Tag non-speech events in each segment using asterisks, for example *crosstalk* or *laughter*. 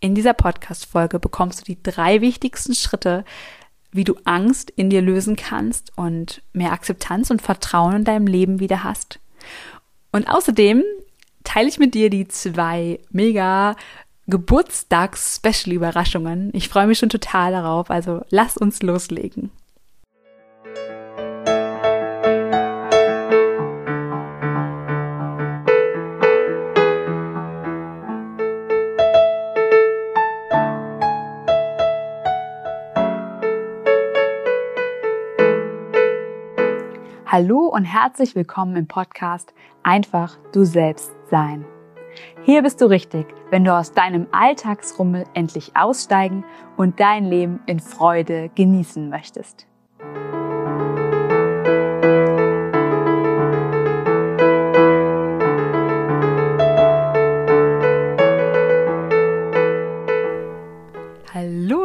In dieser Podcast-Folge bekommst du die drei wichtigsten Schritte, wie du Angst in dir lösen kannst und mehr Akzeptanz und Vertrauen in deinem Leben wieder hast. Und außerdem teile ich mit dir die zwei mega Geburtstags-Special-Überraschungen. Ich freue mich schon total darauf, also lass uns loslegen. Hallo und herzlich willkommen im Podcast Einfach du selbst sein. Hier bist du richtig, wenn du aus deinem Alltagsrummel endlich aussteigen und dein Leben in Freude genießen möchtest.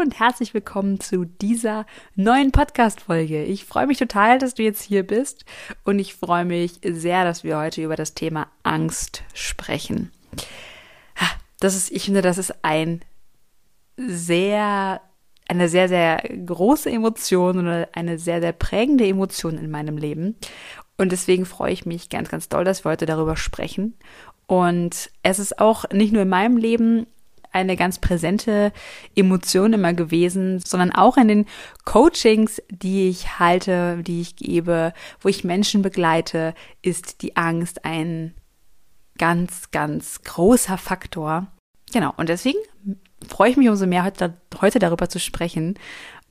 Und herzlich willkommen zu dieser neuen Podcast-Folge. Ich freue mich total, dass du jetzt hier bist und ich freue mich sehr, dass wir heute über das Thema Angst sprechen. Das ist, ich finde, das ist ein sehr, eine sehr, sehr große Emotion oder eine sehr, sehr prägende Emotion in meinem Leben. Und deswegen freue ich mich ganz, ganz doll, dass wir heute darüber sprechen. Und es ist auch nicht nur in meinem Leben eine ganz präsente Emotion immer gewesen, sondern auch in den Coachings, die ich halte, die ich gebe, wo ich Menschen begleite, ist die Angst ein ganz, ganz großer Faktor. Genau, und deswegen freue ich mich umso mehr, heute, heute darüber zu sprechen.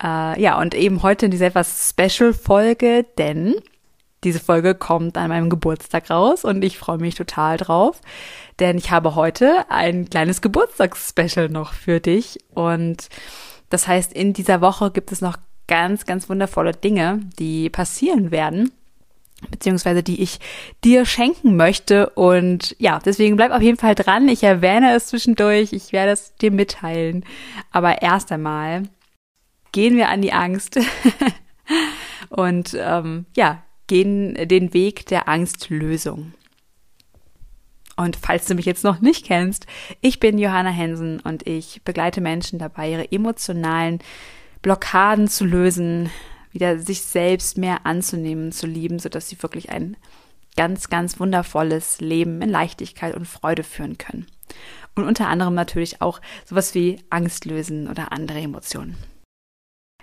Äh, ja, und eben heute in dieser etwas Special-Folge, denn diese Folge kommt an meinem Geburtstag raus und ich freue mich total drauf, denn ich habe heute ein kleines Geburtstagsspecial noch für dich und das heißt, in dieser Woche gibt es noch ganz, ganz wundervolle Dinge, die passieren werden beziehungsweise die ich dir schenken möchte. Und ja, deswegen bleib auf jeden Fall dran. Ich erwähne es zwischendurch. Ich werde es dir mitteilen. Aber erst einmal gehen wir an die Angst. *laughs* und ähm, ja, gehen den Weg der Angstlösung. Und falls du mich jetzt noch nicht kennst, ich bin Johanna Hensen und ich begleite Menschen dabei, ihre emotionalen Blockaden zu lösen, wieder sich selbst mehr anzunehmen, zu lieben, sodass sie wirklich ein ganz, ganz wundervolles Leben in Leichtigkeit und Freude führen können. Und unter anderem natürlich auch sowas wie Angst lösen oder andere Emotionen.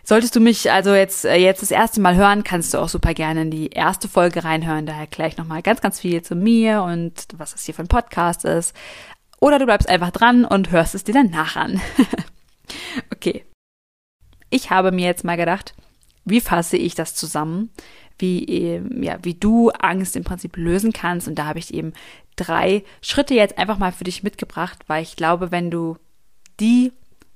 Solltest du mich also jetzt, äh, jetzt das erste Mal hören, kannst du auch super gerne in die erste Folge reinhören. Da erkläre ich nochmal ganz, ganz viel zu mir und was das hier für ein Podcast ist. Oder du bleibst einfach dran und hörst es dir dann nach an. *laughs* okay. Ich habe mir jetzt mal gedacht, wie fasse ich das zusammen? Wie, ähm, ja, wie du Angst im Prinzip lösen kannst. Und da habe ich eben drei Schritte jetzt einfach mal für dich mitgebracht, weil ich glaube, wenn du die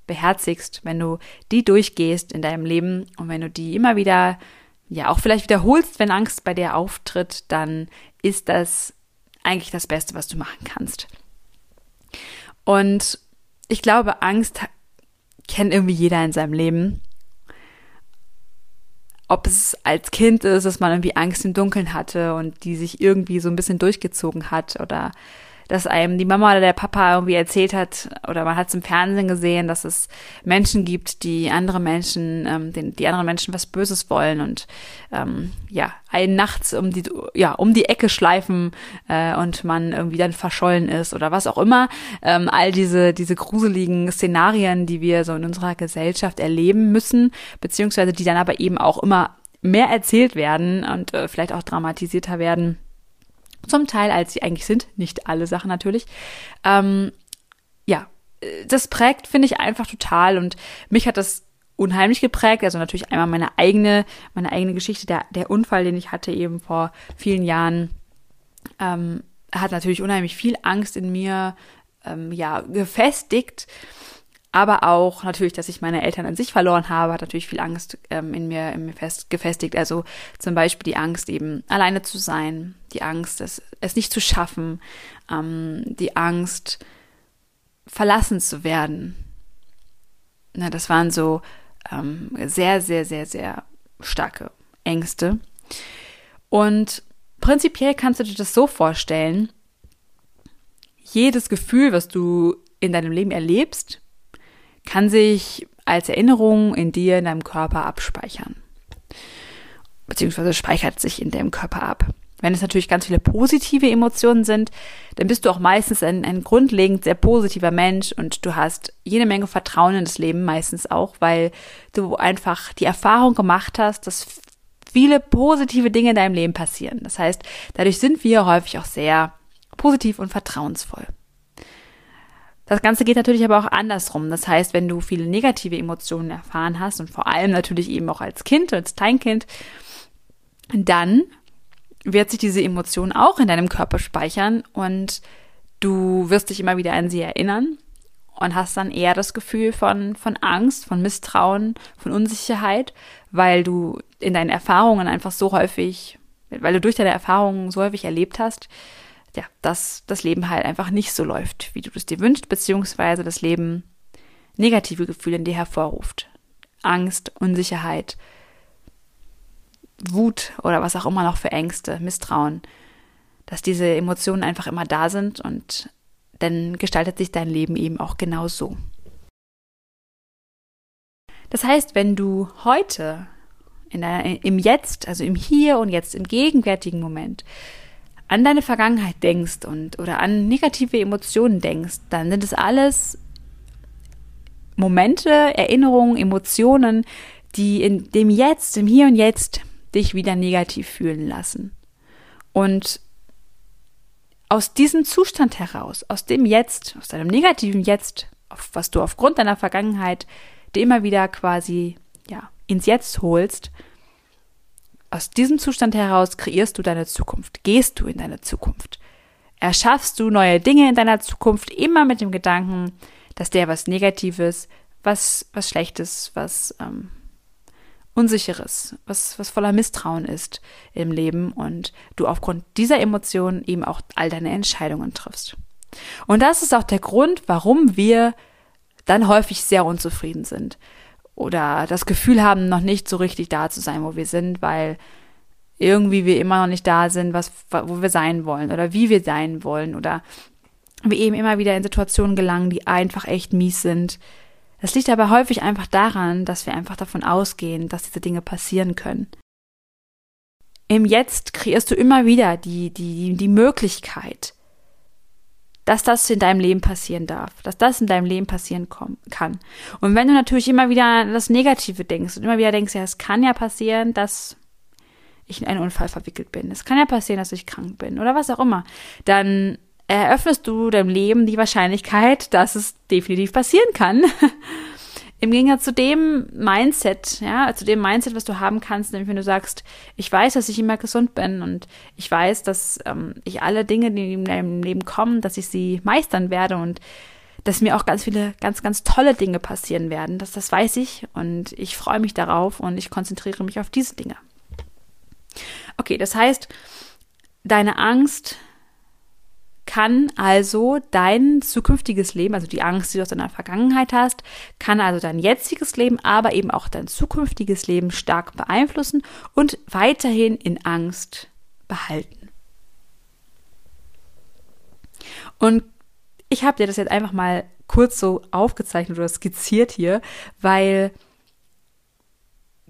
beherzigst, wenn du die durchgehst in deinem Leben und wenn du die immer wieder, ja, auch vielleicht wiederholst, wenn Angst bei dir auftritt, dann ist das eigentlich das Beste, was du machen kannst. Und ich glaube, Angst kennt irgendwie jeder in seinem Leben. Ob es als Kind ist, dass man irgendwie Angst im Dunkeln hatte und die sich irgendwie so ein bisschen durchgezogen hat oder dass einem die Mama oder der Papa irgendwie erzählt hat oder man hat es im Fernsehen gesehen, dass es Menschen gibt, die andere Menschen, ähm, den, die anderen Menschen was Böses wollen und ähm, ja, einen nachts um die, ja, um die Ecke schleifen äh, und man irgendwie dann verschollen ist oder was auch immer. Ähm, all diese, diese gruseligen Szenarien, die wir so in unserer Gesellschaft erleben müssen, beziehungsweise die dann aber eben auch immer mehr erzählt werden und äh, vielleicht auch dramatisierter werden zum Teil, als sie eigentlich sind. Nicht alle Sachen natürlich. Ähm, ja, das prägt, finde ich, einfach total. Und mich hat das unheimlich geprägt. Also natürlich einmal meine eigene, meine eigene Geschichte, der, der Unfall, den ich hatte eben vor vielen Jahren, ähm, hat natürlich unheimlich viel Angst in mir ähm, ja gefestigt aber auch natürlich, dass ich meine Eltern an sich verloren habe, hat natürlich viel Angst ähm, in mir, in mir fest, gefestigt. Also zum Beispiel die Angst, eben alleine zu sein, die Angst, es, es nicht zu schaffen, ähm, die Angst, verlassen zu werden. Na, das waren so ähm, sehr, sehr, sehr, sehr starke Ängste. Und prinzipiell kannst du dir das so vorstellen, jedes Gefühl, was du in deinem Leben erlebst, kann sich als Erinnerung in dir, in deinem Körper abspeichern. Beziehungsweise speichert sich in deinem Körper ab. Wenn es natürlich ganz viele positive Emotionen sind, dann bist du auch meistens ein, ein grundlegend sehr positiver Mensch und du hast jede Menge Vertrauen in das Leben meistens auch, weil du einfach die Erfahrung gemacht hast, dass viele positive Dinge in deinem Leben passieren. Das heißt, dadurch sind wir häufig auch sehr positiv und vertrauensvoll. Das Ganze geht natürlich aber auch andersrum. Das heißt, wenn du viele negative Emotionen erfahren hast und vor allem natürlich eben auch als Kind, als Kleinkind, dann wird sich diese Emotion auch in deinem Körper speichern und du wirst dich immer wieder an sie erinnern und hast dann eher das Gefühl von, von Angst, von Misstrauen, von Unsicherheit, weil du in deinen Erfahrungen einfach so häufig, weil du durch deine Erfahrungen so häufig erlebt hast, ja, dass das Leben halt einfach nicht so läuft, wie du es dir wünschst, beziehungsweise das Leben negative Gefühle in dir hervorruft. Angst, Unsicherheit, Wut oder was auch immer noch für Ängste, Misstrauen, dass diese Emotionen einfach immer da sind und dann gestaltet sich dein Leben eben auch genau so. Das heißt, wenn du heute der, im Jetzt, also im Hier und Jetzt, im gegenwärtigen Moment, an deine Vergangenheit denkst und oder an negative Emotionen denkst, dann sind es alles Momente, Erinnerungen, Emotionen, die in dem Jetzt, im Hier und Jetzt dich wieder negativ fühlen lassen. Und aus diesem Zustand heraus, aus dem Jetzt, aus deinem negativen Jetzt, was du aufgrund deiner Vergangenheit dir immer wieder quasi ja, ins Jetzt holst, aus diesem Zustand heraus kreierst du deine Zukunft, gehst du in deine Zukunft. Erschaffst du neue Dinge in deiner Zukunft immer mit dem Gedanken, dass der was Negatives, was, was Schlechtes, was ähm, Unsicheres, was, was voller Misstrauen ist im Leben und du aufgrund dieser Emotionen eben auch all deine Entscheidungen triffst. Und das ist auch der Grund, warum wir dann häufig sehr unzufrieden sind oder das Gefühl haben, noch nicht so richtig da zu sein, wo wir sind, weil irgendwie wir immer noch nicht da sind, was, wo wir sein wollen oder wie wir sein wollen oder wir eben immer wieder in Situationen gelangen, die einfach echt mies sind, das liegt aber häufig einfach daran, dass wir einfach davon ausgehen, dass diese Dinge passieren können. Im Jetzt kreierst du immer wieder die, die, die Möglichkeit, dass das in deinem Leben passieren darf, dass das in deinem Leben passieren kann. Und wenn du natürlich immer wieder an das Negative denkst und immer wieder denkst, ja, es kann ja passieren, dass ich in einen Unfall verwickelt bin, es kann ja passieren, dass ich krank bin oder was auch immer, dann eröffnest du deinem Leben die Wahrscheinlichkeit, dass es definitiv passieren kann. *laughs* Im Gegensatz zu dem Mindset, ja, zu dem Mindset, was du haben kannst, nämlich wenn du sagst, ich weiß, dass ich immer gesund bin und ich weiß, dass ähm, ich alle Dinge, die in meinem Leben kommen, dass ich sie meistern werde und dass mir auch ganz viele, ganz, ganz tolle Dinge passieren werden. Das, das weiß ich und ich freue mich darauf und ich konzentriere mich auf diese Dinge. Okay, das heißt, deine Angst kann also dein zukünftiges Leben, also die Angst, die du aus deiner Vergangenheit hast, kann also dein jetziges Leben, aber eben auch dein zukünftiges Leben stark beeinflussen und weiterhin in Angst behalten. Und ich habe dir das jetzt einfach mal kurz so aufgezeichnet oder skizziert hier, weil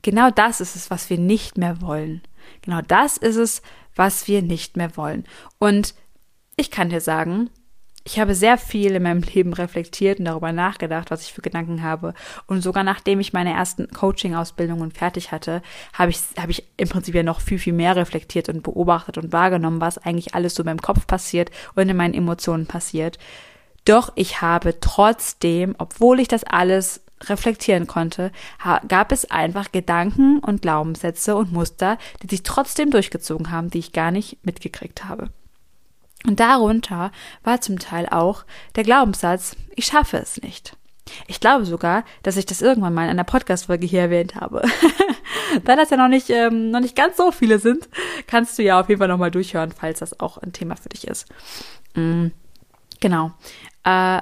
genau das ist es, was wir nicht mehr wollen. Genau das ist es, was wir nicht mehr wollen. Und ich kann dir sagen, ich habe sehr viel in meinem Leben reflektiert und darüber nachgedacht, was ich für Gedanken habe. Und sogar nachdem ich meine ersten Coaching-Ausbildungen fertig hatte, habe ich, habe ich im Prinzip ja noch viel, viel mehr reflektiert und beobachtet und wahrgenommen, was eigentlich alles so in meinem Kopf passiert und in meinen Emotionen passiert. Doch ich habe trotzdem, obwohl ich das alles reflektieren konnte, gab es einfach Gedanken und Glaubenssätze und Muster, die sich trotzdem durchgezogen haben, die ich gar nicht mitgekriegt habe. Und darunter war zum Teil auch der Glaubenssatz, ich schaffe es nicht. Ich glaube sogar, dass ich das irgendwann mal in einer Podcast-Folge hier erwähnt habe. *laughs* da das ja noch nicht, ähm, noch nicht ganz so viele sind, kannst du ja auf jeden Fall nochmal durchhören, falls das auch ein Thema für dich ist. Mhm. Genau. Äh,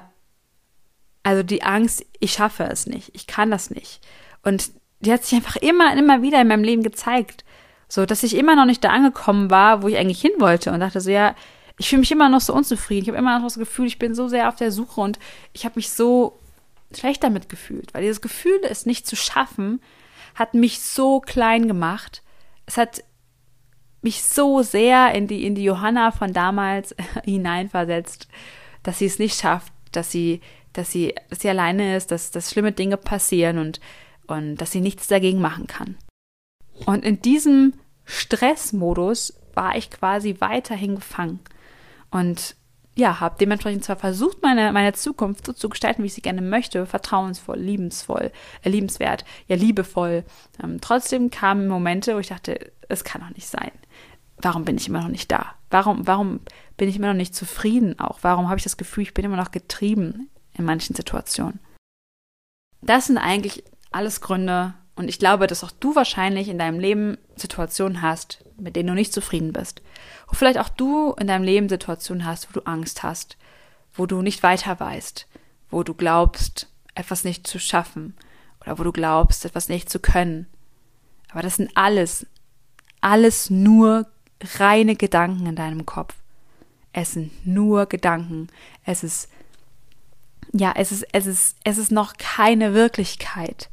also die Angst, ich schaffe es nicht, ich kann das nicht. Und die hat sich einfach immer, immer wieder in meinem Leben gezeigt. So, dass ich immer noch nicht da angekommen war, wo ich eigentlich hin wollte und dachte so, ja, ich fühle mich immer noch so unzufrieden. Ich habe immer noch das Gefühl, ich bin so sehr auf der Suche und ich habe mich so schlecht damit gefühlt, weil dieses Gefühl, es nicht zu schaffen, hat mich so klein gemacht. Es hat mich so sehr in die, in die Johanna von damals *laughs* hineinversetzt, dass sie es nicht schafft, dass sie, dass sie, dass sie alleine ist, dass, dass schlimme Dinge passieren und, und dass sie nichts dagegen machen kann. Und in diesem Stressmodus war ich quasi weiterhin gefangen. Und ja, habe dementsprechend zwar versucht, meine, meine Zukunft so zu gestalten, wie ich sie gerne möchte, vertrauensvoll, liebensvoll, äh, liebenswert, ja, liebevoll. Ähm, trotzdem kamen Momente, wo ich dachte, es kann doch nicht sein. Warum bin ich immer noch nicht da? Warum, warum bin ich immer noch nicht zufrieden auch? Warum habe ich das Gefühl, ich bin immer noch getrieben in manchen Situationen? Das sind eigentlich alles Gründe, und ich glaube, dass auch du wahrscheinlich in deinem Leben Situationen hast, mit denen du nicht zufrieden bist. Wo vielleicht auch du in deinem Leben Situationen hast, wo du Angst hast, wo du nicht weiter weißt, wo du glaubst, etwas nicht zu schaffen oder wo du glaubst, etwas nicht zu können. Aber das sind alles, alles nur reine Gedanken in deinem Kopf. Es sind nur Gedanken. Es ist, ja, es ist, es ist, es ist noch keine Wirklichkeit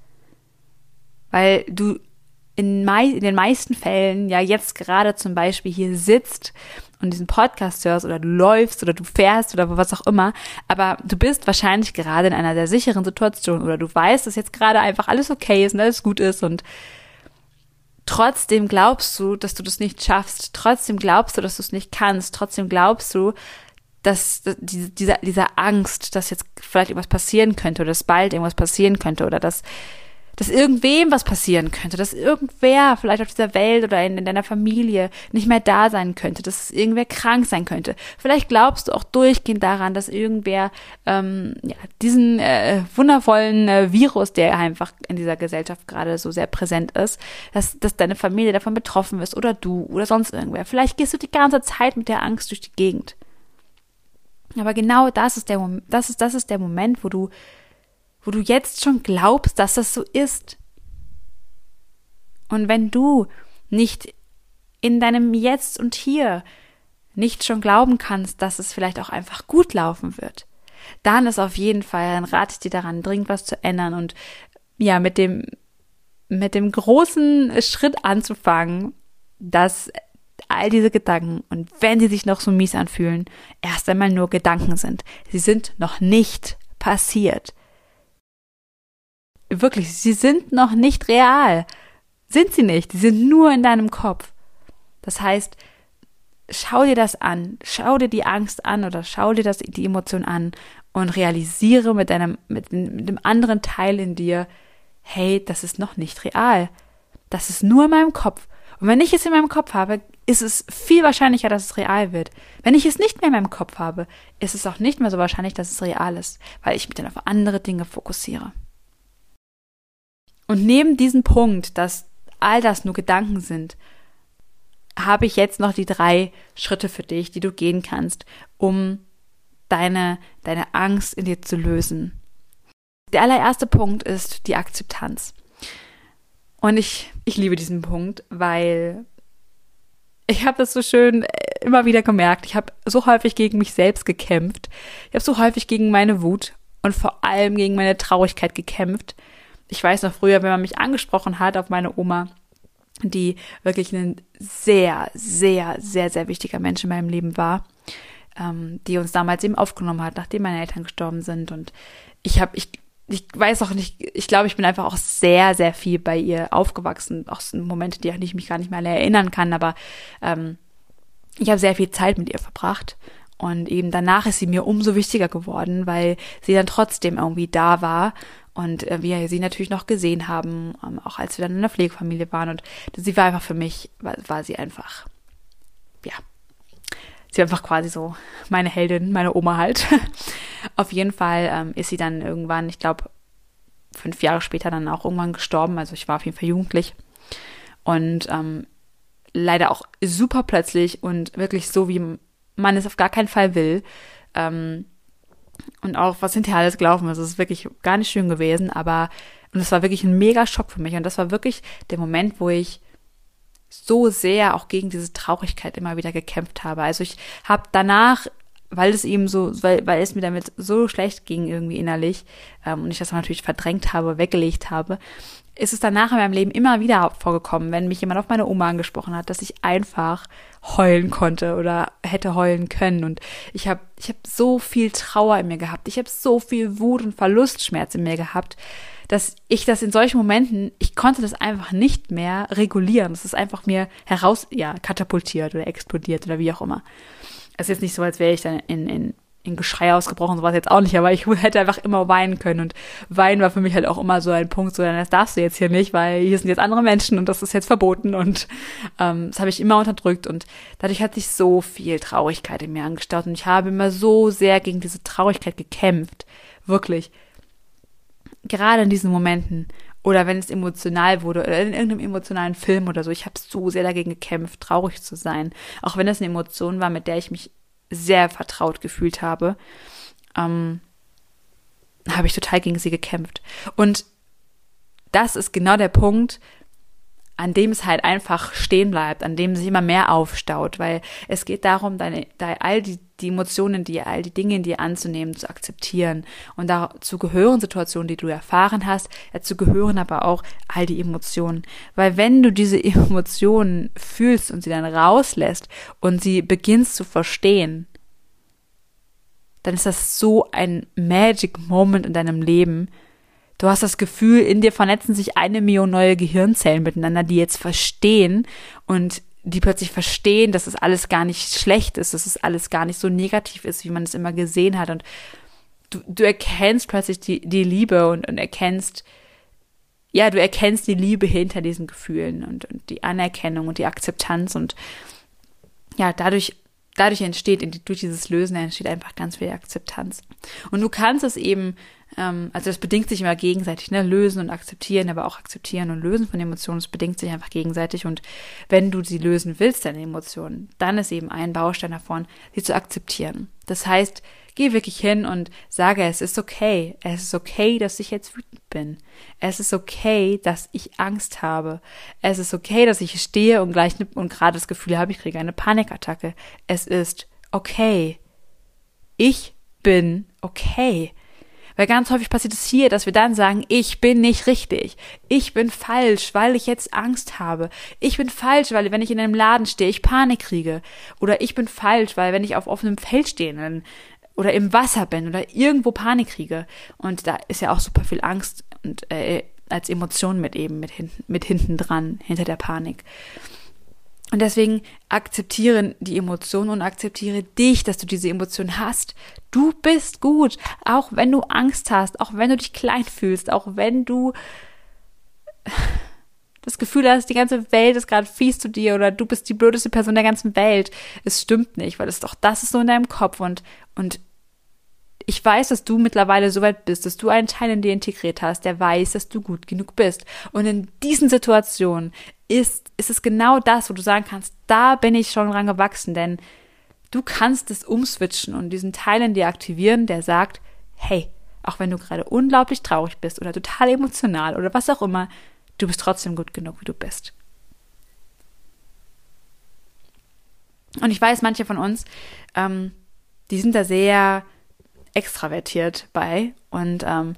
weil du in, mei in den meisten Fällen ja jetzt gerade zum Beispiel hier sitzt und diesen Podcast hörst oder du läufst oder du fährst oder was auch immer, aber du bist wahrscheinlich gerade in einer sehr sicheren Situation oder du weißt, dass jetzt gerade einfach alles okay ist und alles gut ist und trotzdem glaubst du, dass du das nicht schaffst, trotzdem glaubst du, dass du es nicht kannst, trotzdem glaubst du, dass diese, dieser, dieser Angst, dass jetzt vielleicht irgendwas passieren könnte oder dass bald irgendwas passieren könnte oder dass dass irgendwem was passieren könnte, dass irgendwer vielleicht auf dieser Welt oder in, in, deiner Familie nicht mehr da sein könnte, dass irgendwer krank sein könnte. Vielleicht glaubst du auch durchgehend daran, dass irgendwer ähm, ja, diesen äh, wundervollen äh, Virus, der einfach in dieser Gesellschaft gerade so sehr präsent ist, dass, dass deine Familie davon betroffen ist oder du oder sonst irgendwer. Vielleicht gehst du die ganze Zeit mit der Angst durch die Gegend. Aber genau das ist der das ist, das ist der Moment, wo du wo du jetzt schon glaubst, dass das so ist. Und wenn du nicht in deinem Jetzt und Hier nicht schon glauben kannst, dass es vielleicht auch einfach gut laufen wird, dann ist auf jeden Fall, dann rate ich dir daran, dringend was zu ändern und ja, mit dem, mit dem großen Schritt anzufangen, dass all diese Gedanken und wenn sie sich noch so mies anfühlen, erst einmal nur Gedanken sind. Sie sind noch nicht passiert wirklich, sie sind noch nicht real. Sind sie nicht. Die sind nur in deinem Kopf. Das heißt, schau dir das an, schau dir die Angst an oder schau dir das, die Emotion an und realisiere mit deinem, mit, mit dem anderen Teil in dir, hey, das ist noch nicht real. Das ist nur in meinem Kopf. Und wenn ich es in meinem Kopf habe, ist es viel wahrscheinlicher, dass es real wird. Wenn ich es nicht mehr in meinem Kopf habe, ist es auch nicht mehr so wahrscheinlich, dass es real ist, weil ich mich dann auf andere Dinge fokussiere. Und neben diesem Punkt, dass all das nur Gedanken sind, habe ich jetzt noch die drei Schritte für dich, die du gehen kannst, um deine, deine Angst in dir zu lösen. Der allererste Punkt ist die Akzeptanz. Und ich, ich liebe diesen Punkt, weil ich habe das so schön äh, immer wieder gemerkt. Ich habe so häufig gegen mich selbst gekämpft. Ich habe so häufig gegen meine Wut und vor allem gegen meine Traurigkeit gekämpft ich weiß noch früher, wenn man mich angesprochen hat auf meine Oma, die wirklich ein sehr, sehr, sehr, sehr wichtiger Mensch in meinem Leben war, ähm, die uns damals eben aufgenommen hat, nachdem meine Eltern gestorben sind. Und ich habe, ich, ich weiß auch nicht, ich glaube, ich bin einfach auch sehr, sehr viel bei ihr aufgewachsen, auch so Momente, die ich mich gar nicht mehr erinnern kann, aber ähm, ich habe sehr viel Zeit mit ihr verbracht. Und eben danach ist sie mir umso wichtiger geworden, weil sie dann trotzdem irgendwie da war und äh, wir sie natürlich noch gesehen haben, ähm, auch als wir dann in der Pflegefamilie waren. Und sie war einfach für mich, war, war sie einfach, ja, sie war einfach quasi so meine Heldin, meine Oma halt. *laughs* Auf jeden Fall ähm, ist sie dann irgendwann, ich glaube, fünf Jahre später dann auch irgendwann gestorben. Also ich war auf jeden Fall jugendlich. Und ähm, leider auch super plötzlich und wirklich so, wie man es auf gar keinen Fall will. Ähm, und auch was hinterher alles gelaufen ist, ist wirklich gar nicht schön gewesen, aber und es war wirklich ein mega Schock für mich und das war wirklich der Moment, wo ich so sehr auch gegen diese Traurigkeit immer wieder gekämpft habe. Also ich habe danach weil es eben so, weil, weil es mir damit so schlecht ging irgendwie innerlich ähm, und ich das natürlich verdrängt habe, weggelegt habe, ist es danach in meinem Leben immer wieder vorgekommen, wenn mich jemand auf meine Oma angesprochen hat, dass ich einfach heulen konnte oder hätte heulen können. Und ich habe ich hab so viel Trauer in mir gehabt. Ich habe so viel Wut und Verlustschmerz in mir gehabt, dass ich das in solchen Momenten, ich konnte das einfach nicht mehr regulieren. Das ist einfach mir heraus, ja, katapultiert oder explodiert oder wie auch immer. Es ist jetzt nicht so, als wäre ich dann in, in in Geschrei ausgebrochen, so war es jetzt auch nicht, aber ich *laughs* hätte einfach immer weinen können. Und weinen war für mich halt auch immer so ein Punkt, so das darfst du jetzt hier nicht, weil hier sind jetzt andere Menschen und das ist jetzt verboten. Und ähm, das habe ich immer unterdrückt und dadurch hat sich so viel Traurigkeit in mir angestaut. Und ich habe immer so sehr gegen diese Traurigkeit gekämpft, wirklich. Gerade in diesen Momenten. Oder wenn es emotional wurde oder in irgendeinem emotionalen Film oder so, ich habe so sehr dagegen gekämpft, traurig zu sein, auch wenn es eine Emotion war, mit der ich mich sehr vertraut gefühlt habe, ähm, habe ich total gegen sie gekämpft. Und das ist genau der Punkt, an dem es halt einfach stehen bleibt, an dem sich immer mehr aufstaut, weil es geht darum, deine, deine all die, die Emotionen, die all die Dinge in dir anzunehmen, zu akzeptieren. Und dazu gehören Situationen, die du erfahren hast, dazu gehören aber auch all die Emotionen. Weil wenn du diese *laughs* Emotionen fühlst und sie dann rauslässt und sie beginnst zu verstehen, dann ist das so ein Magic Moment in deinem Leben, Du hast das Gefühl, in dir vernetzen sich eine Million neue Gehirnzellen miteinander, die jetzt verstehen und die plötzlich verstehen, dass es das alles gar nicht schlecht ist, dass es alles gar nicht so negativ ist, wie man es immer gesehen hat. Und du, du erkennst plötzlich die, die Liebe und, und erkennst, ja, du erkennst die Liebe hinter diesen Gefühlen und, und die Anerkennung und die Akzeptanz und ja, dadurch dadurch entsteht, durch dieses Lösen entsteht einfach ganz viel Akzeptanz. Und du kannst es eben ähm, also das bedingt sich immer gegenseitig, ne? Lösen und akzeptieren, aber auch akzeptieren und lösen von Emotionen, das bedingt sich einfach gegenseitig. Und wenn du sie lösen willst, deine Emotionen, dann ist eben ein Baustein davon, sie zu akzeptieren. Das heißt, geh wirklich hin und sage, es ist okay. Es ist okay, dass ich jetzt wütend bin. Es ist okay, dass ich Angst habe. Es ist okay, dass ich stehe und gleich und gerade das Gefühl habe, ich kriege eine Panikattacke. Es ist okay. Ich bin okay. Weil ganz häufig passiert es hier, dass wir dann sagen, ich bin nicht richtig. Ich bin falsch, weil ich jetzt Angst habe. Ich bin falsch, weil wenn ich in einem Laden stehe, ich Panik kriege. Oder ich bin falsch, weil wenn ich auf offenem Feld stehe dann, oder im Wasser bin oder irgendwo Panik kriege. Und da ist ja auch super viel Angst und äh, als Emotion mit eben mit hinten, mit hinten dran, hinter der Panik. Und deswegen akzeptiere die Emotion und akzeptiere dich, dass du diese Emotion hast. Du bist gut, auch wenn du Angst hast, auch wenn du dich klein fühlst, auch wenn du das Gefühl hast, die ganze Welt ist gerade fies zu dir oder du bist die blödeste Person der ganzen Welt. Es stimmt nicht, weil es doch das ist so in deinem Kopf und und ich weiß, dass du mittlerweile so weit bist, dass du einen Teil in dir integriert hast, der weiß, dass du gut genug bist. Und in diesen Situationen ist, ist es genau das, wo du sagen kannst, da bin ich schon dran gewachsen, denn du kannst es umswitchen und diesen Teil in dir aktivieren, der sagt, hey, auch wenn du gerade unglaublich traurig bist oder total emotional oder was auch immer, du bist trotzdem gut genug, wie du bist. Und ich weiß, manche von uns, ähm, die sind da sehr extravertiert bei und ähm,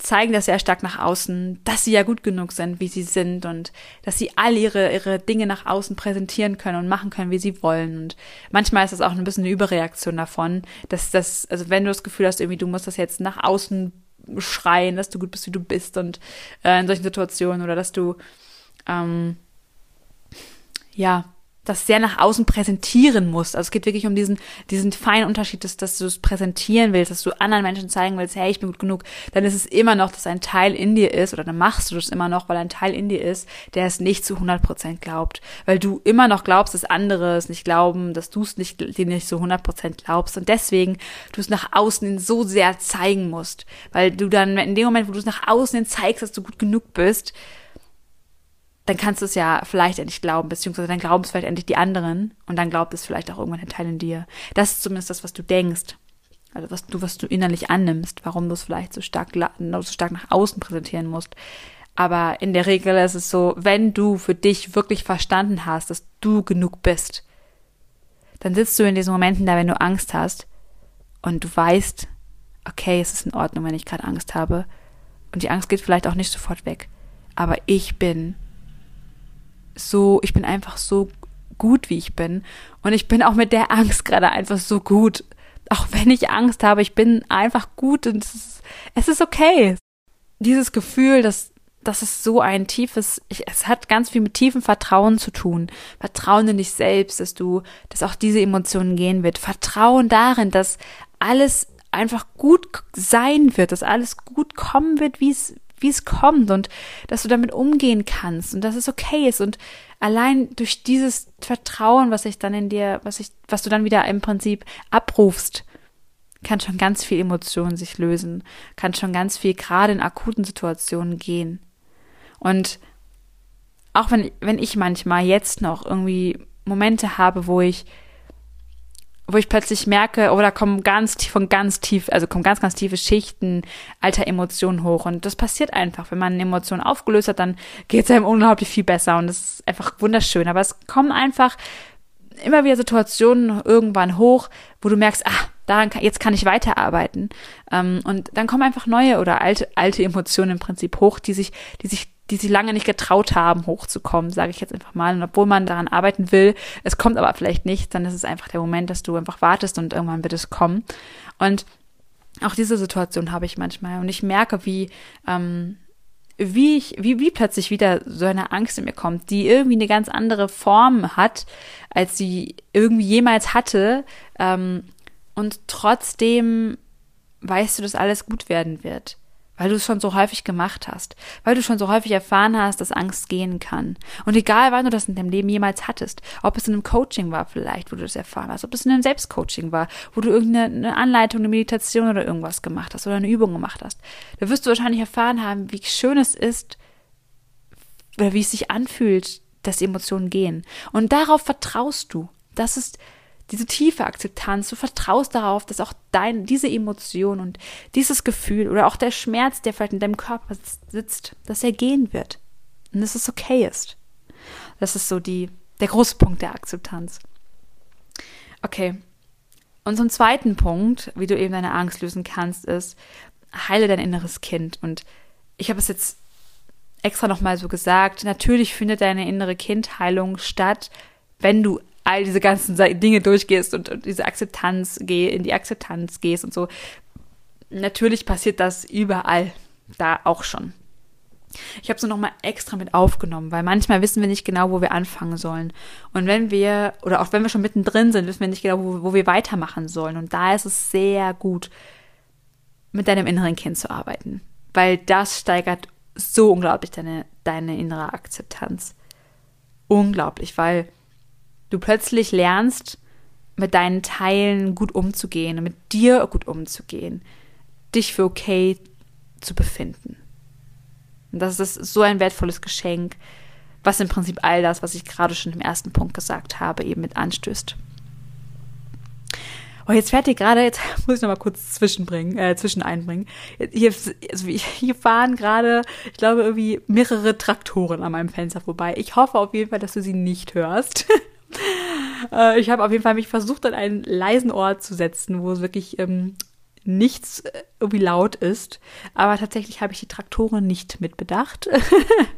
zeigen das sehr stark nach außen, dass sie ja gut genug sind, wie sie sind und dass sie all ihre, ihre Dinge nach außen präsentieren können und machen können, wie sie wollen. Und manchmal ist das auch ein bisschen eine Überreaktion davon, dass das, also wenn du das Gefühl hast, irgendwie du musst das jetzt nach außen schreien, dass du gut bist, wie du bist und äh, in solchen Situationen oder dass du ähm, ja das sehr nach außen präsentieren musst. Also es geht wirklich um diesen, diesen feinen Unterschied, dass, dass du es präsentieren willst, dass du anderen Menschen zeigen willst, hey, ich bin gut genug, dann ist es immer noch, dass ein Teil in dir ist, oder dann machst du das immer noch, weil ein Teil in dir ist, der es nicht zu 100 Prozent glaubt. Weil du immer noch glaubst, dass andere es nicht glauben, dass du es nicht, dir nicht so 100 Prozent glaubst. Und deswegen du es nach außen so sehr zeigen musst. Weil du dann in dem Moment, wo du es nach außen zeigst, dass du gut genug bist, dann kannst du es ja vielleicht endlich glauben, beziehungsweise dann glauben es vielleicht endlich die anderen und dann glaubt es vielleicht auch irgendwann ein Teil in dir. Das ist zumindest das, was du denkst. Also was du, was du innerlich annimmst, warum du es vielleicht so stark, so stark nach außen präsentieren musst. Aber in der Regel ist es so, wenn du für dich wirklich verstanden hast, dass du genug bist, dann sitzt du in diesen Momenten da, wenn du Angst hast und du weißt, okay, es ist in Ordnung, wenn ich gerade Angst habe. Und die Angst geht vielleicht auch nicht sofort weg. Aber ich bin so, ich bin einfach so gut, wie ich bin. Und ich bin auch mit der Angst gerade einfach so gut. Auch wenn ich Angst habe, ich bin einfach gut und es ist, es ist okay. Dieses Gefühl, dass das ist so ein tiefes, ich, es hat ganz viel mit tiefem Vertrauen zu tun. Vertrauen in dich selbst, dass du, dass auch diese Emotionen gehen wird. Vertrauen darin, dass alles einfach gut sein wird, dass alles gut kommen wird, wie es, wie es kommt und dass du damit umgehen kannst und dass es okay ist und allein durch dieses Vertrauen, was ich dann in dir, was ich, was du dann wieder im Prinzip abrufst, kann schon ganz viel Emotionen sich lösen, kann schon ganz viel gerade in akuten Situationen gehen. Und auch wenn, wenn ich manchmal jetzt noch irgendwie Momente habe, wo ich, wo ich plötzlich merke, oh, kommen ganz tief, von ganz tief, also kommen ganz, ganz tiefe Schichten alter Emotionen hoch. Und das passiert einfach. Wenn man eine Emotion aufgelöst hat, dann geht es einem unglaublich viel besser und das ist einfach wunderschön. Aber es kommen einfach immer wieder Situationen irgendwann hoch, wo du merkst, ah, daran kann, jetzt kann ich weiterarbeiten. Ähm, und dann kommen einfach neue oder alte, alte Emotionen im Prinzip hoch, die sich, die sich die sich lange nicht getraut haben, hochzukommen, sage ich jetzt einfach mal. Und obwohl man daran arbeiten will, es kommt aber vielleicht nicht, dann ist es einfach der Moment, dass du einfach wartest und irgendwann wird es kommen. Und auch diese Situation habe ich manchmal. Und ich merke, wie, ähm, wie ich, wie, wie plötzlich wieder so eine Angst in mir kommt, die irgendwie eine ganz andere Form hat, als sie irgendwie jemals hatte. Ähm, und trotzdem weißt du, dass alles gut werden wird weil du es schon so häufig gemacht hast, weil du schon so häufig erfahren hast, dass Angst gehen kann. Und egal, wann du das in deinem Leben jemals hattest, ob es in einem Coaching war vielleicht, wo du das erfahren hast, ob es in einem Selbstcoaching war, wo du irgendeine Anleitung, eine Meditation oder irgendwas gemacht hast oder eine Übung gemacht hast, da wirst du wahrscheinlich erfahren haben, wie schön es ist oder wie es sich anfühlt, dass Emotionen gehen. Und darauf vertraust du. Das ist diese tiefe Akzeptanz, du vertraust darauf, dass auch dein, diese Emotion und dieses Gefühl oder auch der Schmerz, der vielleicht in deinem Körper sitzt, dass er gehen wird. Und dass es okay ist. Das ist so die, der große Punkt der Akzeptanz. Okay. Und zum zweiten Punkt, wie du eben deine Angst lösen kannst, ist, heile dein inneres Kind. Und ich habe es jetzt extra nochmal so gesagt, natürlich findet deine innere Kindheilung statt, wenn du all diese ganzen Dinge durchgehst und, und diese Akzeptanz geh, in die Akzeptanz gehst und so. Natürlich passiert das überall da auch schon. Ich habe es nur nochmal extra mit aufgenommen, weil manchmal wissen wir nicht genau, wo wir anfangen sollen. Und wenn wir, oder auch wenn wir schon mittendrin sind, wissen wir nicht genau, wo, wo wir weitermachen sollen. Und da ist es sehr gut, mit deinem inneren Kind zu arbeiten. Weil das steigert so unglaublich deine, deine innere Akzeptanz. Unglaublich, weil du plötzlich lernst, mit deinen Teilen gut umzugehen, mit dir gut umzugehen, dich für okay zu befinden. Und das ist so ein wertvolles Geschenk, was im Prinzip all das, was ich gerade schon im ersten Punkt gesagt habe, eben mit anstößt. Oh, jetzt fährt ihr gerade, jetzt *laughs* muss ich noch mal kurz zwischenbringen, äh, zwischen einbringen. Hier, also *laughs* hier fahren gerade, ich glaube, irgendwie mehrere Traktoren an meinem Fenster vorbei. Ich hoffe auf jeden Fall, dass du sie nicht hörst. *laughs* *laughs* Äh, ich habe auf jeden Fall mich versucht, an einen leisen Ort zu setzen, wo es wirklich ähm, nichts äh, irgendwie laut ist. Aber tatsächlich habe ich die Traktoren nicht mitbedacht.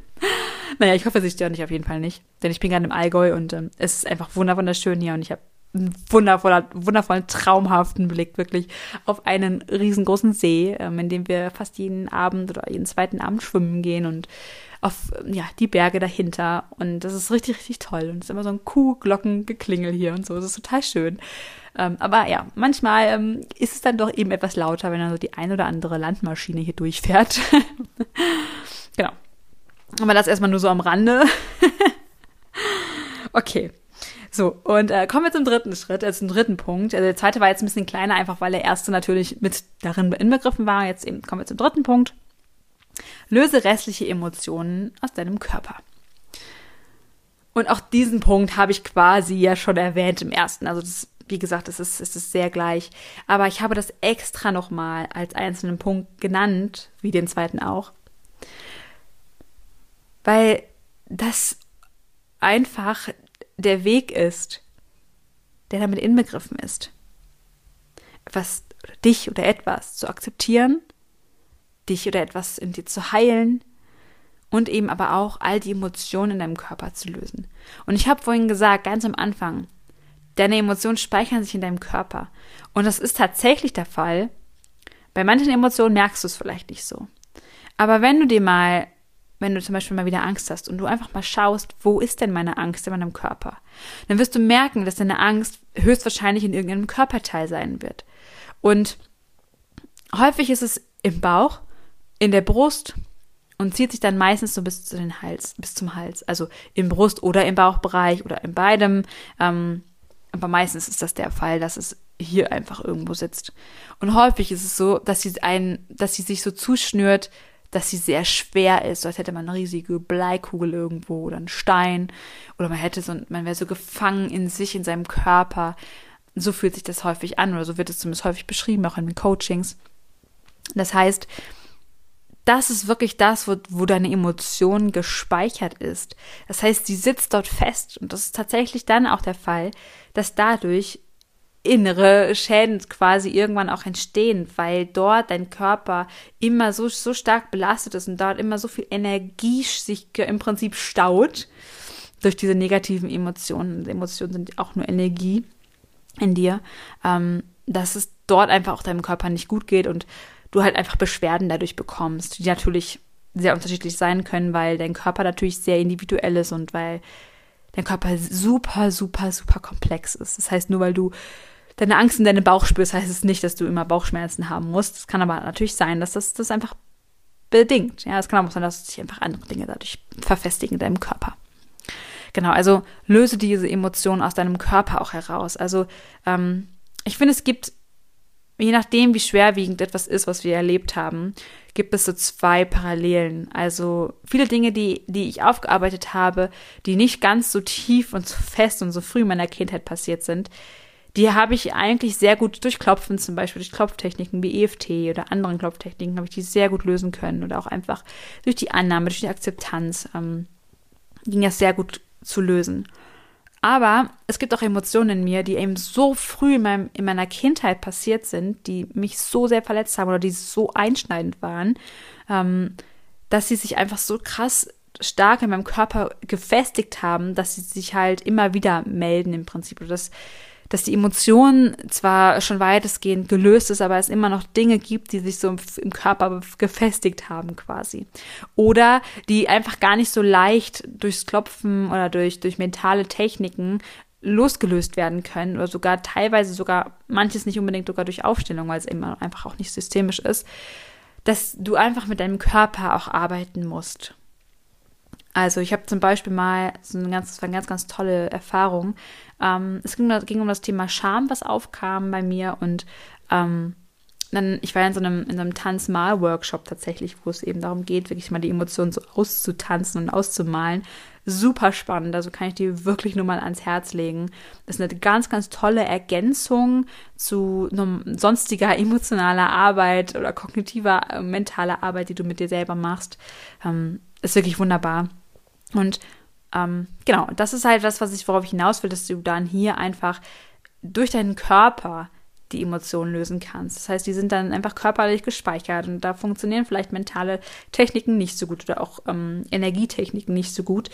*laughs* naja, ich hoffe, sie stören dich auf jeden Fall nicht. Denn ich bin gerade im Allgäu und ähm, es ist einfach wunderschön hier und ich habe einen wundervoller, wundervollen, traumhaften Blick wirklich auf einen riesengroßen See, ähm, in dem wir fast jeden Abend oder jeden zweiten Abend schwimmen gehen und auf ja, die Berge dahinter. Und das ist richtig, richtig toll. Und es ist immer so ein Kuhglockengeklingel hier und so. Das ist total schön. Ähm, aber ja, manchmal ähm, ist es dann doch eben etwas lauter, wenn dann so die ein oder andere Landmaschine hier durchfährt. *laughs* genau. Aber das erstmal nur so am Rande. *laughs* okay. So, und äh, kommen wir zum dritten Schritt, äh, zum dritten Punkt. Also der zweite war jetzt ein bisschen kleiner, einfach weil der erste natürlich mit darin inbegriffen war. Jetzt eben kommen wir zum dritten Punkt. Löse restliche Emotionen aus deinem Körper. Und auch diesen Punkt habe ich quasi ja schon erwähnt im ersten. Also das, wie gesagt, es ist, es ist sehr gleich. Aber ich habe das extra nochmal als einzelnen Punkt genannt, wie den zweiten auch. Weil das einfach der Weg ist, der damit inbegriffen ist. Oder dich oder etwas zu akzeptieren, dich oder etwas in dir zu heilen und eben aber auch all die Emotionen in deinem Körper zu lösen. Und ich habe vorhin gesagt, ganz am Anfang, deine Emotionen speichern sich in deinem Körper. Und das ist tatsächlich der Fall. Bei manchen Emotionen merkst du es vielleicht nicht so. Aber wenn du dir mal, wenn du zum Beispiel mal wieder Angst hast und du einfach mal schaust, wo ist denn meine Angst in meinem Körper, dann wirst du merken, dass deine Angst höchstwahrscheinlich in irgendeinem Körperteil sein wird. Und häufig ist es im Bauch, in der Brust und zieht sich dann meistens so bis zu den Hals, bis zum Hals, also im Brust oder im Bauchbereich oder in beidem. Ähm, aber meistens ist das der Fall, dass es hier einfach irgendwo sitzt. Und häufig ist es so, dass sie einen, dass sie sich so zuschnürt, dass sie sehr schwer ist, so als hätte man eine riesige Bleikugel irgendwo oder einen Stein oder man hätte so, man wäre so gefangen in sich, in seinem Körper. So fühlt sich das häufig an oder so wird es zumindest häufig beschrieben, auch in den Coachings. Das heißt, das ist wirklich das, wo, wo deine Emotion gespeichert ist. Das heißt, sie sitzt dort fest und das ist tatsächlich dann auch der Fall, dass dadurch innere Schäden quasi irgendwann auch entstehen, weil dort dein Körper immer so, so stark belastet ist und dort immer so viel Energie sich im Prinzip staut durch diese negativen Emotionen. Emotionen sind auch nur Energie in dir, ähm, dass es dort einfach auch deinem Körper nicht gut geht und du halt einfach Beschwerden dadurch bekommst, die natürlich sehr unterschiedlich sein können, weil dein Körper natürlich sehr individuell ist und weil dein Körper super, super, super komplex ist. Das heißt, nur weil du deine Angst in deinem Bauch spürst, heißt es nicht, dass du immer Bauchschmerzen haben musst. Es kann aber natürlich sein, dass das, das einfach bedingt. Ja, es kann auch sein, dass sich einfach andere Dinge dadurch verfestigen in deinem Körper. Genau, also löse diese Emotionen aus deinem Körper auch heraus. Also ähm, ich finde, es gibt je nachdem, wie schwerwiegend etwas ist, was wir erlebt haben, gibt es so zwei Parallelen. Also viele Dinge, die, die ich aufgearbeitet habe, die nicht ganz so tief und so fest und so früh in meiner Kindheit passiert sind, die habe ich eigentlich sehr gut durch Klopfen, zum Beispiel durch Klopftechniken wie EFT oder anderen Klopftechniken, habe ich die sehr gut lösen können. Oder auch einfach durch die Annahme, durch die Akzeptanz ähm, ging das sehr gut zu lösen. Aber es gibt auch Emotionen in mir, die eben so früh in, meinem, in meiner Kindheit passiert sind, die mich so sehr verletzt haben oder die so einschneidend waren, ähm, dass sie sich einfach so krass stark in meinem Körper gefestigt haben, dass sie sich halt immer wieder melden im Prinzip. Oder dass dass die Emotion zwar schon weitestgehend gelöst ist, aber es immer noch Dinge gibt, die sich so im Körper gefestigt haben quasi. Oder die einfach gar nicht so leicht durchs Klopfen oder durch, durch mentale Techniken losgelöst werden können oder sogar teilweise sogar manches nicht unbedingt sogar durch Aufstellung, weil es immer einfach auch nicht systemisch ist, dass du einfach mit deinem Körper auch arbeiten musst. Also ich habe zum Beispiel mal so eine ganz, das war eine ganz, ganz tolle Erfahrung. Ähm, es ging, ging, um das Thema Scham, was aufkam bei mir und ähm, dann, ich war in so einem, in so einem Tanzmal-Workshop tatsächlich, wo es eben darum geht, wirklich mal die Emotionen so auszutanzen und auszumalen. Super spannend, also kann ich dir wirklich nur mal ans Herz legen. Das ist eine ganz, ganz tolle Ergänzung zu sonstiger *laughs* emotionaler Arbeit oder kognitiver, äh, mentaler Arbeit, die du mit dir selber machst. Ähm, ist wirklich wunderbar. Und ähm, genau, das ist halt das, was ich, worauf ich hinaus will, dass du dann hier einfach durch deinen Körper die Emotionen lösen kannst. Das heißt, die sind dann einfach körperlich gespeichert und da funktionieren vielleicht mentale Techniken nicht so gut oder auch ähm, Energietechniken nicht so gut.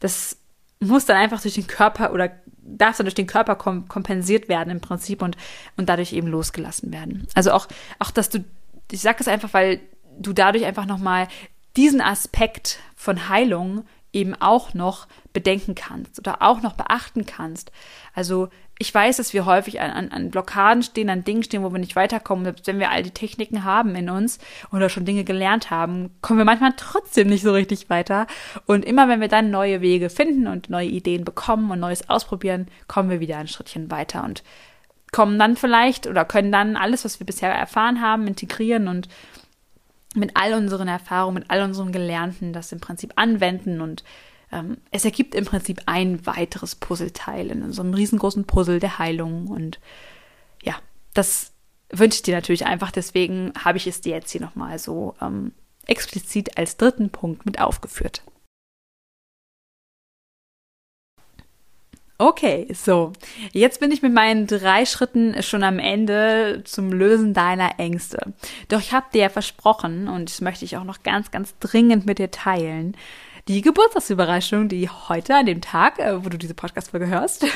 Das muss dann einfach durch den Körper oder darf dann durch den Körper kom kompensiert werden im Prinzip und, und dadurch eben losgelassen werden. Also auch, auch, dass du, ich sage es einfach, weil du dadurch einfach nochmal diesen Aspekt von Heilung eben auch noch bedenken kannst oder auch noch beachten kannst. Also ich weiß, dass wir häufig an, an, an Blockaden stehen, an Dingen stehen, wo wir nicht weiterkommen. Selbst wenn wir all die Techniken haben in uns oder schon Dinge gelernt haben, kommen wir manchmal trotzdem nicht so richtig weiter. Und immer wenn wir dann neue Wege finden und neue Ideen bekommen und Neues ausprobieren, kommen wir wieder ein Schrittchen weiter und kommen dann vielleicht oder können dann alles, was wir bisher erfahren haben, integrieren und mit all unseren Erfahrungen, mit all unseren Gelernten das im Prinzip anwenden und ähm, es ergibt im Prinzip ein weiteres Puzzleteil in einem riesengroßen Puzzle der Heilung und ja, das wünsche ich dir natürlich einfach, deswegen habe ich es dir jetzt hier nochmal so ähm, explizit als dritten Punkt mit aufgeführt. Okay, so. Jetzt bin ich mit meinen drei Schritten schon am Ende zum Lösen deiner Ängste. Doch ich habe dir ja versprochen, und das möchte ich auch noch ganz, ganz dringend mit dir teilen, die Geburtstagsüberraschung, die heute an dem Tag, äh, wo du diese Podcast-Folge hörst,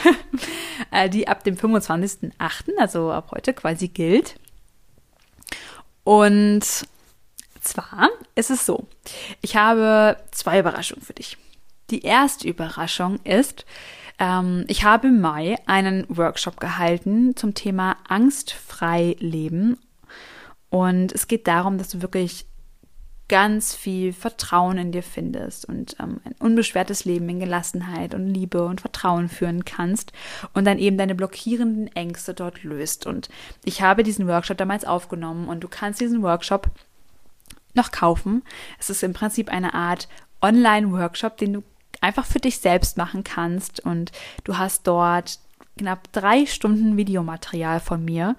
*laughs* äh, die ab dem 25.08., also ab heute quasi gilt. Und zwar ist es so, ich habe zwei Überraschungen für dich. Die erste Überraschung ist, ähm, ich habe im Mai einen Workshop gehalten zum Thema angstfrei leben. Und es geht darum, dass du wirklich ganz viel Vertrauen in dir findest und ähm, ein unbeschwertes Leben in Gelassenheit und Liebe und Vertrauen führen kannst und dann eben deine blockierenden Ängste dort löst. Und ich habe diesen Workshop damals aufgenommen und du kannst diesen Workshop noch kaufen. Es ist im Prinzip eine Art Online-Workshop, den du einfach für dich selbst machen kannst. Und du hast dort knapp drei Stunden Videomaterial von mir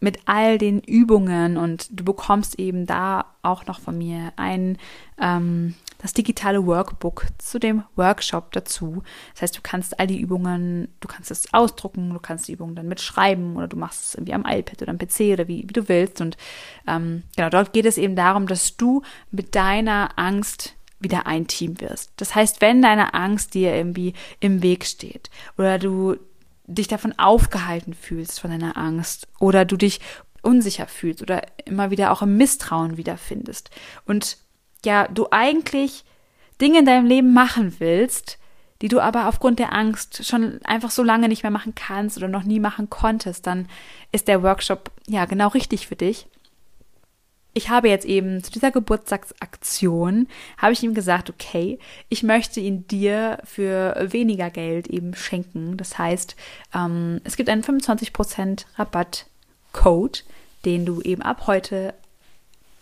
mit all den Übungen und du bekommst eben da auch noch von mir ein ähm, das digitale Workbook zu dem Workshop dazu. Das heißt, du kannst all die Übungen, du kannst es ausdrucken, du kannst die Übungen dann mitschreiben oder du machst es irgendwie am iPad oder am PC oder wie, wie du willst. Und ähm, genau, dort geht es eben darum, dass du mit deiner Angst wieder ein Team wirst. Das heißt, wenn deine Angst dir irgendwie im Weg steht oder du dich davon aufgehalten fühlst von deiner Angst oder du dich unsicher fühlst oder immer wieder auch im Misstrauen wiederfindest und ja, du eigentlich Dinge in deinem Leben machen willst, die du aber aufgrund der Angst schon einfach so lange nicht mehr machen kannst oder noch nie machen konntest, dann ist der Workshop ja genau richtig für dich ich habe jetzt eben zu dieser Geburtstagsaktion, habe ich ihm gesagt, okay, ich möchte ihn dir für weniger Geld eben schenken. Das heißt, ähm, es gibt einen 25% Rabattcode, den du eben ab heute,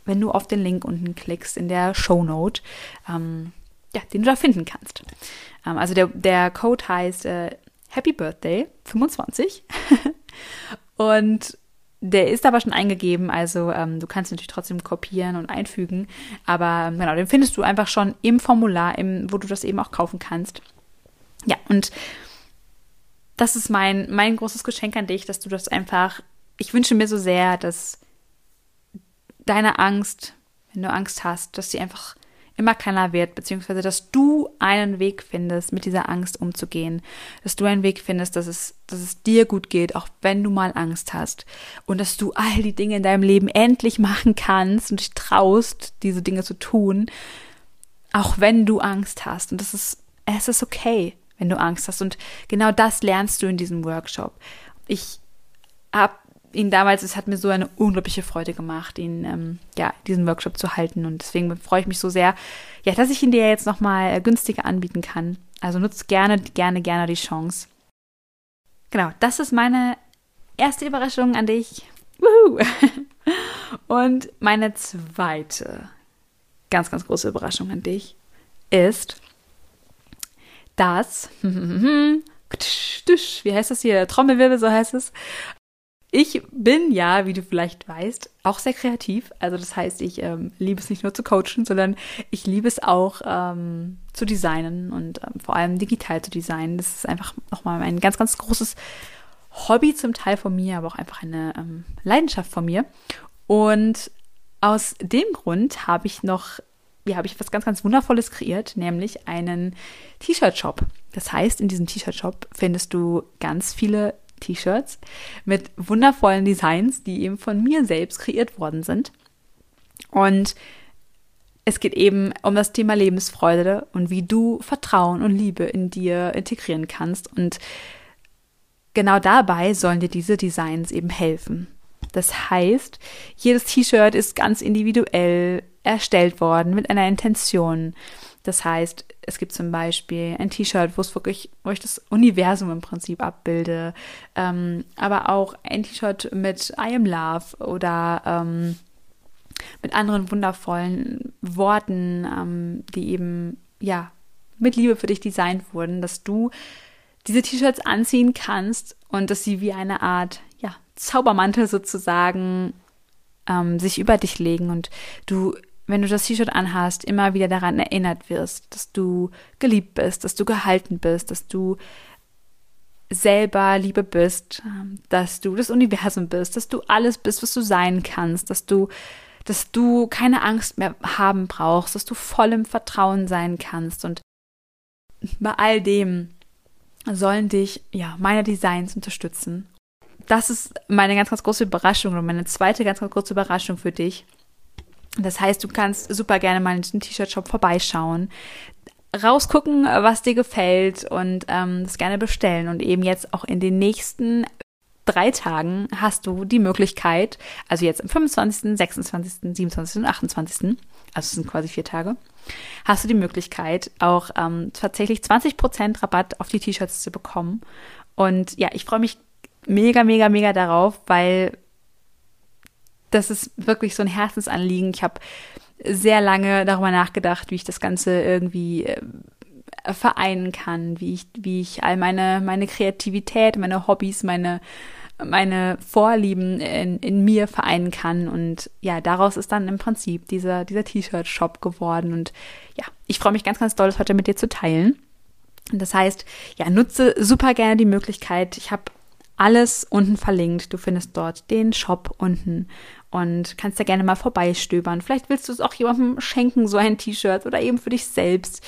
wenn du auf den Link unten klickst in der Show Note, ähm, ja, den du da finden kannst. Ähm, also der, der Code heißt äh, Happy Birthday 25. *laughs* Und der ist aber schon eingegeben, also ähm, du kannst natürlich trotzdem kopieren und einfügen. Aber ähm, genau, den findest du einfach schon im Formular, im, wo du das eben auch kaufen kannst. Ja, und das ist mein, mein großes Geschenk an dich, dass du das einfach, ich wünsche mir so sehr, dass deine Angst, wenn du Angst hast, dass sie einfach immer kleiner wird, beziehungsweise dass du einen Weg findest, mit dieser Angst umzugehen, dass du einen Weg findest, dass es, dass es dir gut geht, auch wenn du mal Angst hast. Und dass du all die Dinge in deinem Leben endlich machen kannst und dich traust, diese Dinge zu tun, auch wenn du Angst hast. Und das ist, es ist okay, wenn du Angst hast. Und genau das lernst du in diesem Workshop. Ich habe ihn damals, es hat mir so eine unglaubliche Freude gemacht, ihn, ähm, ja, diesen Workshop zu halten. Und deswegen freue ich mich so sehr, ja, dass ich ihn dir jetzt nochmal äh, günstiger anbieten kann. Also nutzt gerne, gerne, gerne die Chance. Genau, das ist meine erste Überraschung an dich. Woohoo! *laughs* Und meine zweite ganz, ganz große Überraschung an dich ist, dass, *laughs* wie heißt das hier? Trommelwirbel, so heißt es. Ich bin ja, wie du vielleicht weißt, auch sehr kreativ. Also das heißt, ich ähm, liebe es nicht nur zu coachen, sondern ich liebe es auch ähm, zu designen und ähm, vor allem digital zu designen. Das ist einfach nochmal ein ganz, ganz großes Hobby zum Teil von mir, aber auch einfach eine ähm, Leidenschaft von mir. Und aus dem Grund habe ich noch, ja, habe ich was ganz, ganz Wundervolles kreiert, nämlich einen T-Shirt-Shop. Das heißt, in diesem T-Shirt-Shop findest du ganz viele T-Shirts mit wundervollen Designs, die eben von mir selbst kreiert worden sind. Und es geht eben um das Thema Lebensfreude und wie du Vertrauen und Liebe in dir integrieren kannst. Und genau dabei sollen dir diese Designs eben helfen. Das heißt, jedes T-Shirt ist ganz individuell erstellt worden mit einer Intention. Das heißt, es gibt zum Beispiel ein T-Shirt, wo es wirklich, wo ich das Universum im Prinzip abbilde, ähm, aber auch ein T-Shirt mit I am Love oder ähm, mit anderen wundervollen Worten, ähm, die eben, ja, mit Liebe für dich designt wurden, dass du diese T-Shirts anziehen kannst und dass sie wie eine Art, ja, Zaubermantel sozusagen ähm, sich über dich legen und du wenn du das T-Shirt anhast, immer wieder daran erinnert wirst, dass du geliebt bist, dass du gehalten bist, dass du selber Liebe bist, ähm, dass du das Universum bist, dass du alles bist, was du sein kannst, dass du dass du keine Angst mehr haben brauchst, dass du voll im Vertrauen sein kannst und bei all dem sollen dich ja meine Designs unterstützen. Das ist meine ganz ganz große Überraschung und meine zweite ganz ganz große Überraschung für dich. Das heißt, du kannst super gerne mal in den T-Shirt-Shop vorbeischauen rausgucken, was dir gefällt und ähm, das gerne bestellen. Und eben jetzt auch in den nächsten drei Tagen hast du die Möglichkeit, also jetzt am 25., 26., 27. und 28., also es sind quasi vier Tage, hast du die Möglichkeit, auch ähm, tatsächlich 20% Rabatt auf die T-Shirts zu bekommen. Und ja, ich freue mich mega, mega, mega darauf, weil das ist wirklich so ein Herzensanliegen. Ich habe sehr lange darüber nachgedacht, wie ich das Ganze irgendwie äh, vereinen kann, wie ich, wie ich all meine, meine Kreativität, meine Hobbys, meine, meine Vorlieben in, in mir vereinen kann. Und ja, daraus ist dann im Prinzip dieser, dieser T-Shirt-Shop geworden. Und ja, ich freue mich ganz, ganz doll, das heute mit dir zu teilen. Das heißt, ja, nutze super gerne die Möglichkeit. Ich habe alles unten verlinkt. Du findest dort den Shop unten und kannst da gerne mal vorbeistöbern. Vielleicht willst du es auch jemandem schenken, so ein T-Shirt oder eben für dich selbst.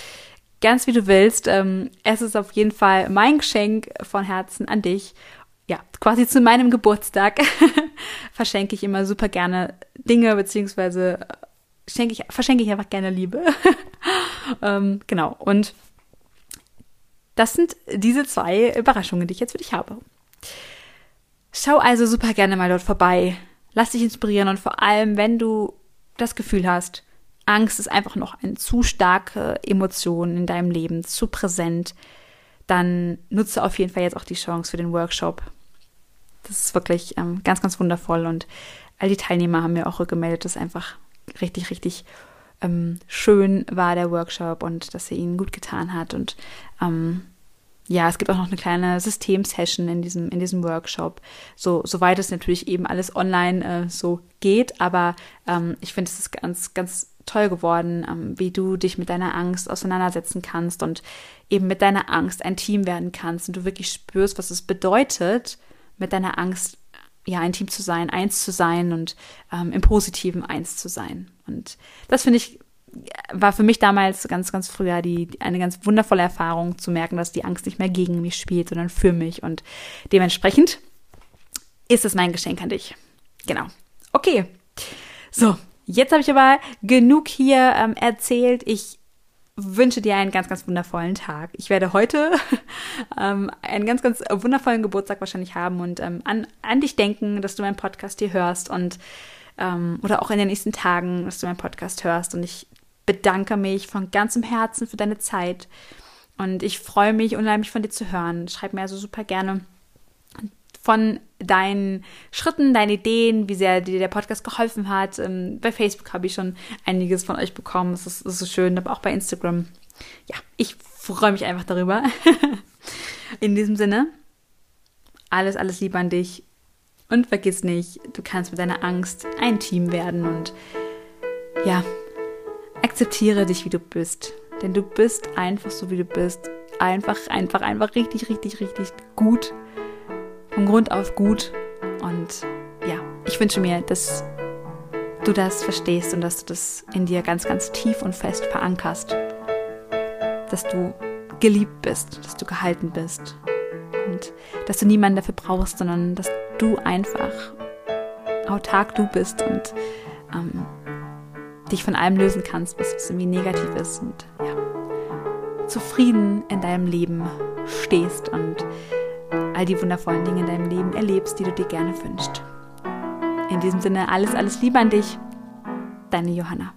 Ganz wie du willst. Ähm, es ist auf jeden Fall mein Geschenk von Herzen an dich. Ja, quasi zu meinem Geburtstag *laughs* verschenke ich immer super gerne Dinge, beziehungsweise äh, schenke ich, verschenke ich einfach gerne Liebe. *laughs* ähm, genau. Und das sind diese zwei Überraschungen, die ich jetzt für dich habe. Schau also super gerne mal dort vorbei. Lass dich inspirieren und vor allem, wenn du das Gefühl hast, Angst ist einfach noch eine zu starke Emotion in deinem Leben, zu präsent, dann nutze auf jeden Fall jetzt auch die Chance für den Workshop. Das ist wirklich ähm, ganz, ganz wundervoll und all die Teilnehmer haben mir auch rückgemeldet, dass einfach richtig, richtig ähm, schön war der Workshop und dass er ihnen gut getan hat und ähm, ja, es gibt auch noch eine kleine Systemsession in diesem, in diesem Workshop. So, soweit es natürlich eben alles online äh, so geht, aber ähm, ich finde, es ist ganz, ganz toll geworden, ähm, wie du dich mit deiner Angst auseinandersetzen kannst und eben mit deiner Angst ein Team werden kannst und du wirklich spürst, was es bedeutet, mit deiner Angst ja ein Team zu sein, eins zu sein und ähm, im Positiven eins zu sein. Und das finde ich war für mich damals ganz, ganz früher die, eine ganz wundervolle Erfahrung zu merken, dass die Angst nicht mehr gegen mich spielt, sondern für mich. Und dementsprechend ist es mein Geschenk an dich. Genau. Okay. So, jetzt habe ich aber genug hier ähm, erzählt. Ich wünsche dir einen ganz, ganz wundervollen Tag. Ich werde heute *laughs* ähm, einen ganz, ganz wundervollen Geburtstag wahrscheinlich haben und ähm, an, an dich denken, dass du meinen Podcast hier hörst und ähm, oder auch in den nächsten Tagen, dass du meinen Podcast hörst. Und ich bedanke mich von ganzem Herzen für deine Zeit. Und ich freue mich unheimlich von dir zu hören. Schreib mir also super gerne von deinen Schritten, deinen Ideen, wie sehr dir der Podcast geholfen hat. Ähm, bei Facebook habe ich schon einiges von euch bekommen. Es ist, ist so schön, aber auch bei Instagram. Ja, ich freue mich einfach darüber. *laughs* In diesem Sinne, alles, alles Liebe an dich. Und vergiss nicht, du kannst mit deiner Angst ein Team werden und ja, Akzeptiere dich, wie du bist. Denn du bist einfach so, wie du bist. Einfach, einfach, einfach richtig, richtig, richtig gut. Von Grund auf gut. Und ja, ich wünsche mir, dass du das verstehst und dass du das in dir ganz, ganz tief und fest verankerst. Dass du geliebt bist, dass du gehalten bist. Und dass du niemanden dafür brauchst, sondern dass du einfach autark du bist und ähm, dich von allem lösen kannst, was, was irgendwie negativ ist und ja, zufrieden in deinem Leben stehst und all die wundervollen Dinge in deinem Leben erlebst, die du dir gerne wünschst. In diesem Sinne alles, alles Liebe an dich, deine Johanna.